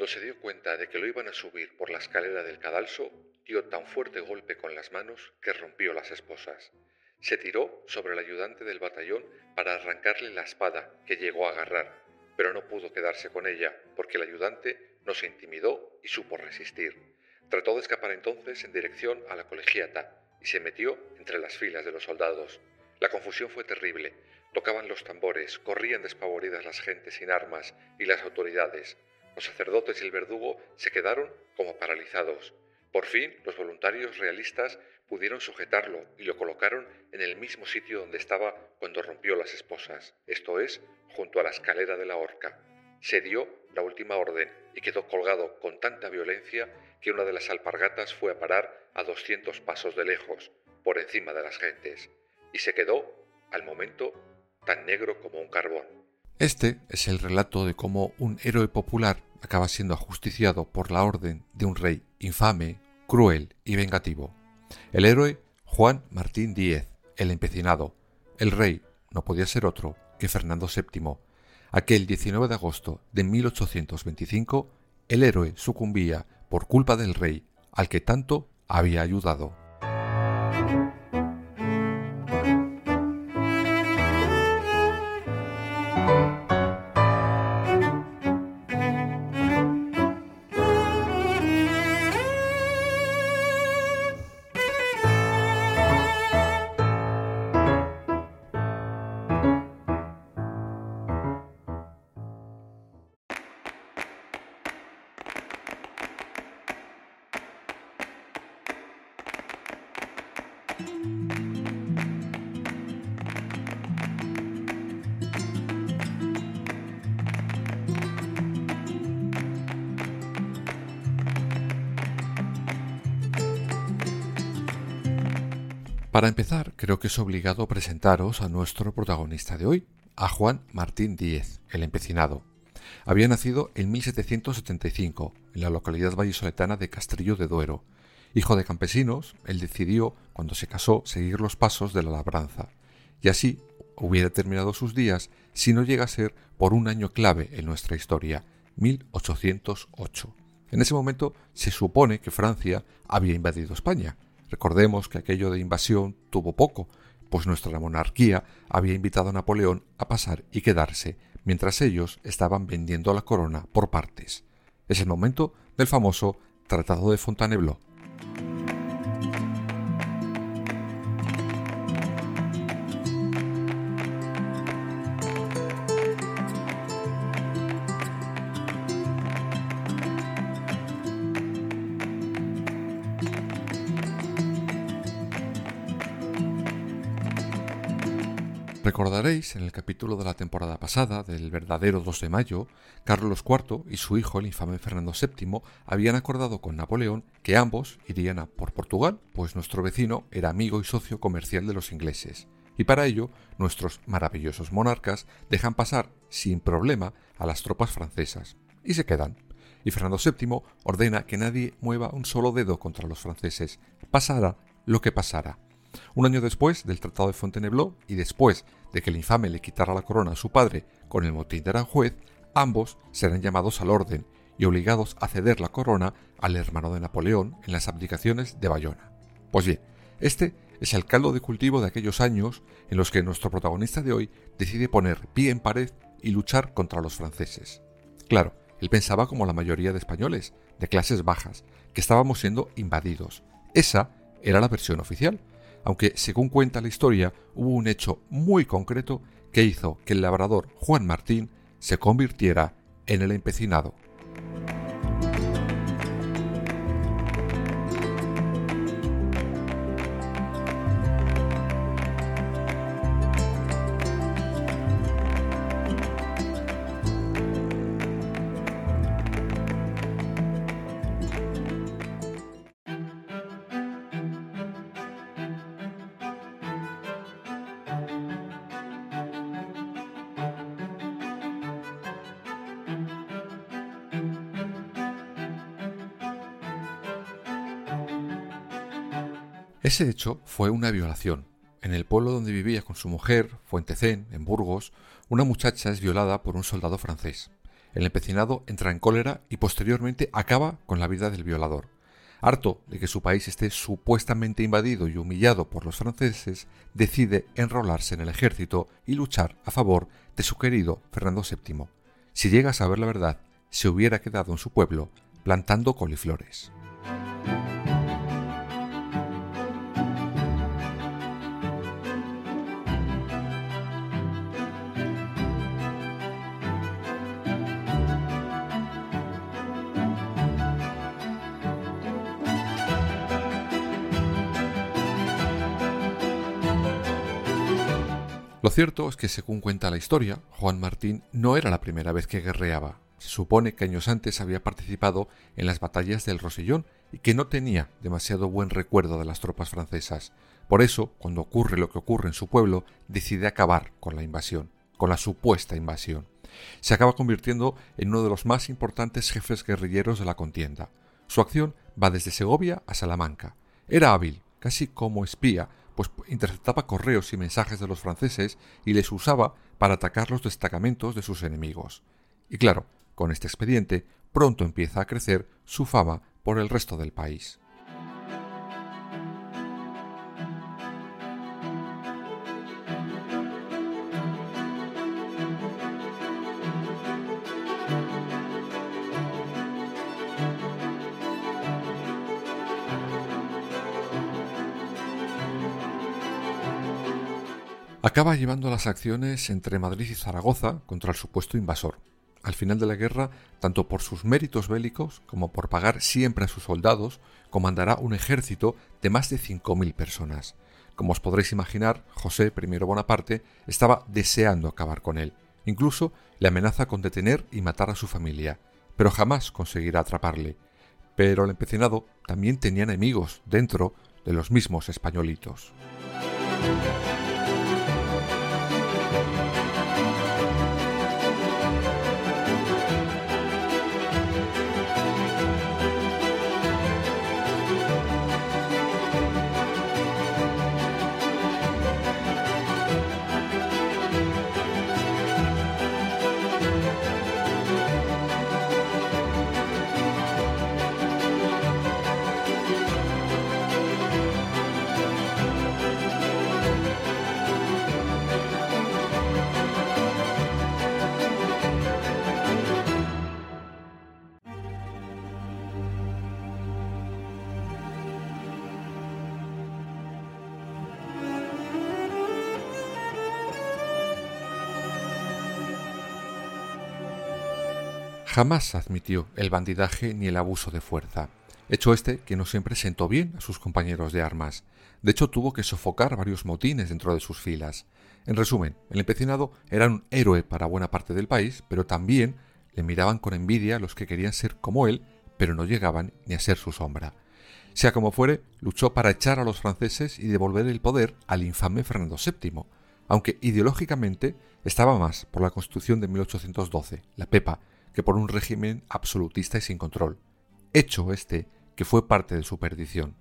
Cuando se dio cuenta de que lo iban a subir por la escalera del cadalso, dio tan fuerte golpe con las manos que rompió las esposas. Se tiró sobre el ayudante del batallón para arrancarle la espada, que llegó a agarrar, pero no pudo quedarse con ella, porque el ayudante no se intimidó y supo resistir. Trató de escapar entonces en dirección a la colegiata y se metió entre las filas de los soldados. La confusión fue terrible. Tocaban los tambores, corrían despavoridas las gentes sin armas y las autoridades. Los sacerdotes y el verdugo se quedaron como paralizados. Por fin, los voluntarios realistas pudieron sujetarlo y lo colocaron en el mismo sitio donde estaba cuando rompió las esposas, esto es, junto a la escalera de la horca. Se dio la última orden y quedó colgado con tanta violencia que una de las alpargatas fue a parar a 200 pasos de lejos, por encima de las gentes, y se quedó, al momento, tan negro como un carbón. Este es el relato de cómo un héroe popular acaba siendo ajusticiado por la orden de un rey infame, cruel y vengativo. El héroe Juan Martín Díez, el empecinado. El rey no podía ser otro que Fernando VII. Aquel 19 de agosto de 1825, el héroe sucumbía por culpa del rey al que tanto había ayudado. Para empezar, creo que es obligado presentaros a nuestro protagonista de hoy, a Juan Martín Díez, el empecinado. Había nacido en 1775, en la localidad vallisoletana de Castrillo de Duero. Hijo de campesinos, él decidió, cuando se casó, seguir los pasos de la labranza, y así hubiera terminado sus días si no llega a ser por un año clave en nuestra historia, 1808. En ese momento se supone que Francia había invadido España, Recordemos que aquello de invasión tuvo poco, pues nuestra monarquía había invitado a Napoleón a pasar y quedarse, mientras ellos estaban vendiendo la corona por partes. Es el momento del famoso Tratado de Fontainebleau. Recordaréis en el capítulo de la temporada pasada del verdadero 2 de mayo, Carlos IV y su hijo, el infame Fernando VII, habían acordado con Napoleón que ambos irían a por Portugal, pues nuestro vecino era amigo y socio comercial de los ingleses. Y para ello, nuestros maravillosos monarcas dejan pasar sin problema a las tropas francesas. Y se quedan. Y Fernando VII ordena que nadie mueva un solo dedo contra los franceses, pasara lo que pasara un año después del Tratado de Fontainebleau y después de que el infame le quitara la corona a su padre con el motín de Aranjuez, ambos serán llamados al orden y obligados a ceder la corona al hermano de Napoleón en las abdicaciones de Bayona. Pues bien, este es el caldo de cultivo de aquellos años en los que nuestro protagonista de hoy decide poner pie en pared y luchar contra los franceses. Claro, él pensaba como la mayoría de españoles, de clases bajas, que estábamos siendo invadidos. Esa era la versión oficial, aunque según cuenta la historia hubo un hecho muy concreto que hizo que el labrador Juan Martín se convirtiera en el empecinado. Ese hecho fue una violación. En el pueblo donde vivía con su mujer, Fuentecén, en Burgos, una muchacha es violada por un soldado francés. El empecinado entra en cólera y posteriormente acaba con la vida del violador. Harto de que su país esté supuestamente invadido y humillado por los franceses, decide enrolarse en el ejército y luchar a favor de su querido Fernando VII. Si llega a saber la verdad, se hubiera quedado en su pueblo plantando coliflores. Lo cierto es que, según cuenta la historia, Juan Martín no era la primera vez que guerreaba. Se supone que años antes había participado en las batallas del Rosellón y que no tenía demasiado buen recuerdo de las tropas francesas. Por eso, cuando ocurre lo que ocurre en su pueblo, decide acabar con la invasión, con la supuesta invasión. Se acaba convirtiendo en uno de los más importantes jefes guerrilleros de la contienda. Su acción va desde Segovia a Salamanca. Era hábil, casi como espía, pues interceptaba correos y mensajes de los franceses y les usaba para atacar los destacamentos de sus enemigos. Y claro, con este expediente pronto empieza a crecer su fama por el resto del país. Acaba llevando las acciones entre Madrid y Zaragoza contra el supuesto invasor. Al final de la guerra, tanto por sus méritos bélicos como por pagar siempre a sus soldados, comandará un ejército de más de 5.000 personas. Como os podréis imaginar, José I Bonaparte estaba deseando acabar con él. Incluso le amenaza con detener y matar a su familia, pero jamás conseguirá atraparle. Pero el empecinado también tenía enemigos dentro de los mismos españolitos. Jamás admitió el bandidaje ni el abuso de fuerza, hecho este que no siempre sentó bien a sus compañeros de armas. De hecho, tuvo que sofocar varios motines dentro de sus filas. En resumen, el empecinado era un héroe para buena parte del país, pero también le miraban con envidia los que querían ser como él, pero no llegaban ni a ser su sombra. Sea como fuere, luchó para echar a los franceses y devolver el poder al infame Fernando VII, aunque ideológicamente estaba más por la Constitución de 1812, la PEPA, que por un régimen absolutista y sin control, hecho este que fue parte de su perdición.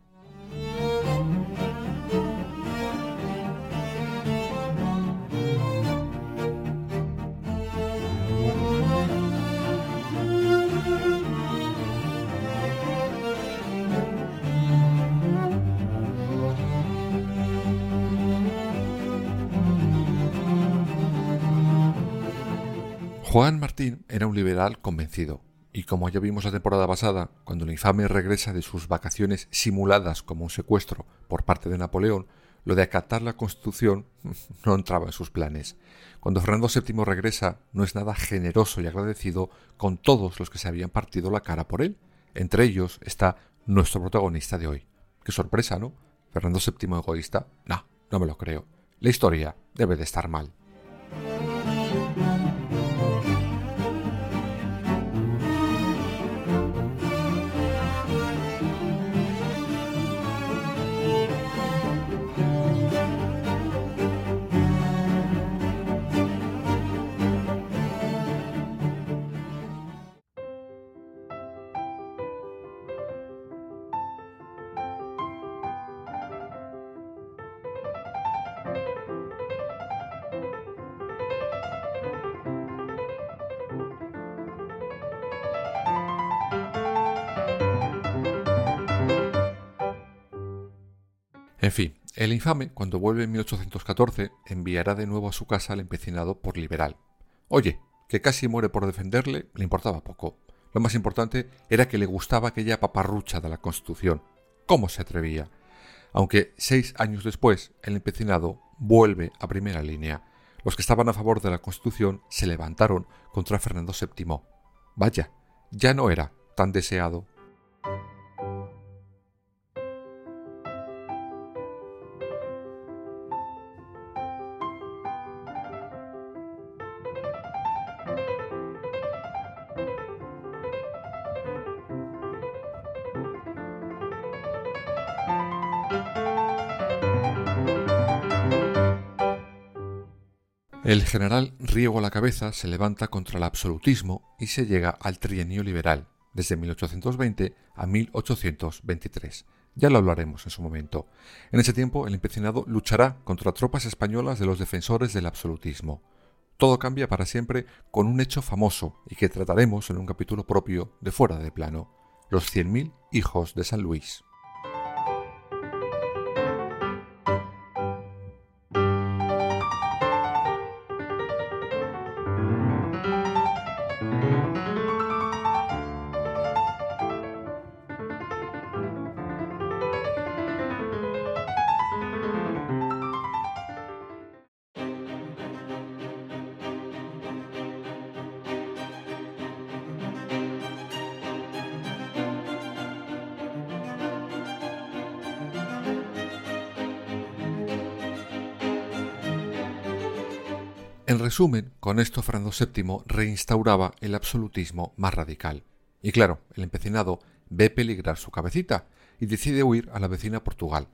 Juan Martín era un liberal convencido, y como ya vimos la temporada pasada, cuando el infame regresa de sus vacaciones simuladas como un secuestro por parte de Napoleón, lo de acatar la Constitución no entraba en sus planes. Cuando Fernando VII regresa, no es nada generoso y agradecido con todos los que se habían partido la cara por él. Entre ellos está nuestro protagonista de hoy. Qué sorpresa, ¿no? Fernando VII egoísta. No, no me lo creo. La historia debe de estar mal. En fin, el infame, cuando vuelve en 1814, enviará de nuevo a su casa al empecinado por liberal. Oye, que casi muere por defenderle, le importaba poco. Lo más importante era que le gustaba aquella paparrucha de la Constitución. ¿Cómo se atrevía? Aunque seis años después, el empecinado vuelve a primera línea. Los que estaban a favor de la Constitución se levantaron contra Fernando VII. Vaya, ya no era tan deseado. El general Riego la Cabeza se levanta contra el absolutismo y se llega al trienio liberal, desde 1820 a 1823. Ya lo hablaremos en su momento. En ese tiempo, el empecinado luchará contra tropas españolas de los defensores del absolutismo. Todo cambia para siempre con un hecho famoso y que trataremos en un capítulo propio de Fuera de Plano, los 100.000 hijos de San Luis. En resumen, con esto Fernando VII reinstauraba el absolutismo más radical. Y claro, el empecinado ve peligrar su cabecita y decide huir a la vecina Portugal.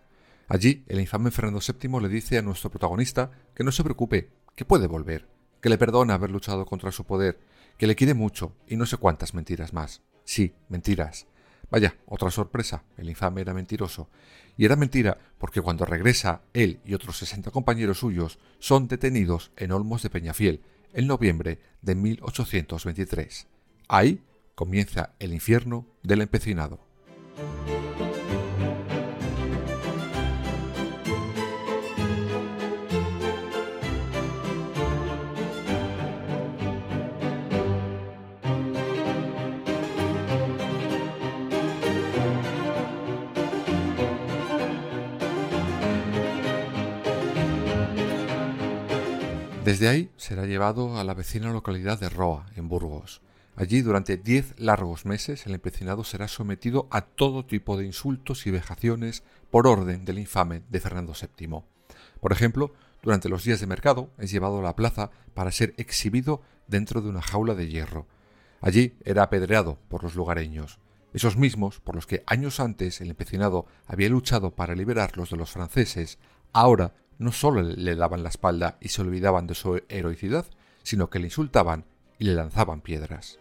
Allí, el infame Fernando VII le dice a nuestro protagonista que no se preocupe, que puede volver, que le perdona haber luchado contra su poder, que le quiere mucho y no sé cuántas mentiras más. Sí, mentiras. Vaya, otra sorpresa, el infame era mentiroso. Y era mentira porque cuando regresa, él y otros sesenta compañeros suyos son detenidos en Olmos de Peñafiel en noviembre de 1823. Ahí comienza el infierno del empecinado. Desde ahí será llevado a la vecina localidad de Roa, en Burgos. Allí, durante diez largos meses, el empecinado será sometido a todo tipo de insultos y vejaciones por orden del infame de Fernando VII. Por ejemplo, durante los días de mercado es llevado a la plaza para ser exhibido dentro de una jaula de hierro. Allí era apedreado por los lugareños, esos mismos por los que años antes el empecinado había luchado para liberarlos de los franceses, ahora no solo le daban la espalda y se olvidaban de su heroicidad, sino que le insultaban y le lanzaban piedras.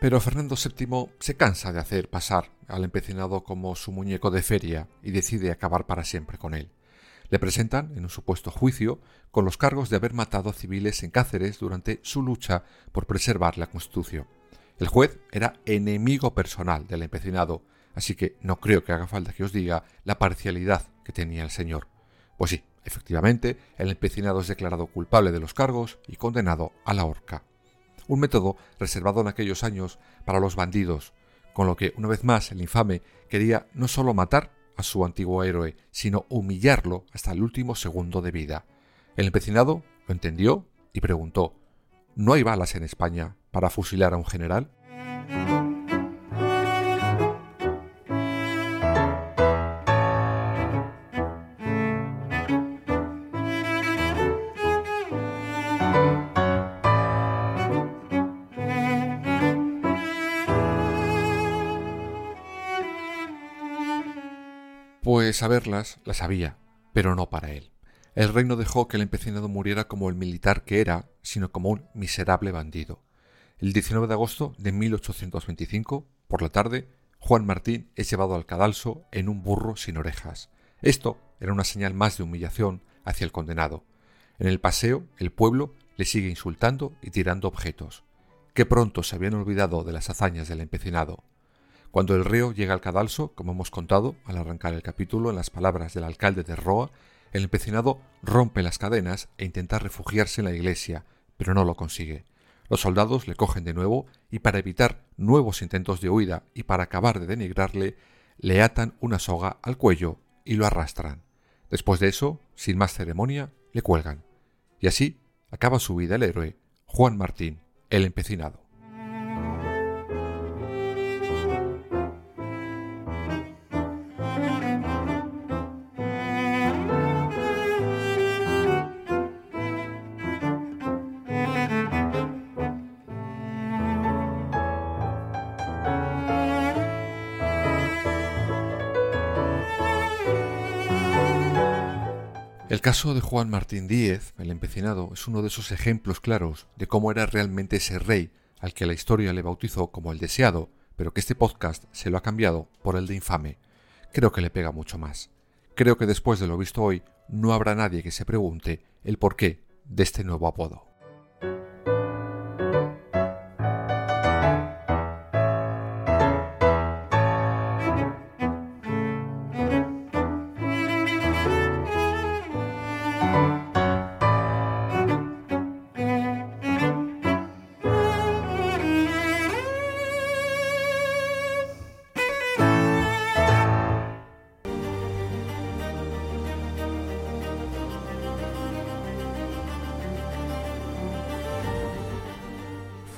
Pero Fernando VII se cansa de hacer pasar al empecinado como su muñeco de feria y decide acabar para siempre con él. Le presentan en un supuesto juicio con los cargos de haber matado a civiles en Cáceres durante su lucha por preservar la Constitución. El juez era enemigo personal del empecinado, así que no creo que haga falta que os diga la parcialidad que tenía el señor. Pues sí, efectivamente, el empecinado es declarado culpable de los cargos y condenado a la horca un método reservado en aquellos años para los bandidos, con lo que una vez más el infame quería no solo matar a su antiguo héroe, sino humillarlo hasta el último segundo de vida. El empecinado lo entendió y preguntó ¿No hay balas en España para fusilar a un general? Que saberlas las había, pero no para él. El rey no dejó que el empecinado muriera como el militar que era, sino como un miserable bandido. El 19 de agosto de 1825, por la tarde, Juan Martín es llevado al cadalso en un burro sin orejas. Esto era una señal más de humillación hacia el condenado. En el paseo, el pueblo le sigue insultando y tirando objetos. Qué pronto se habían olvidado de las hazañas del empecinado. Cuando el reo llega al cadalso, como hemos contado al arrancar el capítulo en las palabras del alcalde de Roa, el empecinado rompe las cadenas e intenta refugiarse en la iglesia, pero no lo consigue. Los soldados le cogen de nuevo y para evitar nuevos intentos de huida y para acabar de denigrarle, le atan una soga al cuello y lo arrastran. Después de eso, sin más ceremonia, le cuelgan. Y así acaba su vida el héroe Juan Martín, el empecinado. El caso de Juan Martín Díez, el empecinado, es uno de esos ejemplos claros de cómo era realmente ese rey al que la historia le bautizó como el deseado, pero que este podcast se lo ha cambiado por el de infame. Creo que le pega mucho más. Creo que después de lo visto hoy, no habrá nadie que se pregunte el porqué de este nuevo apodo.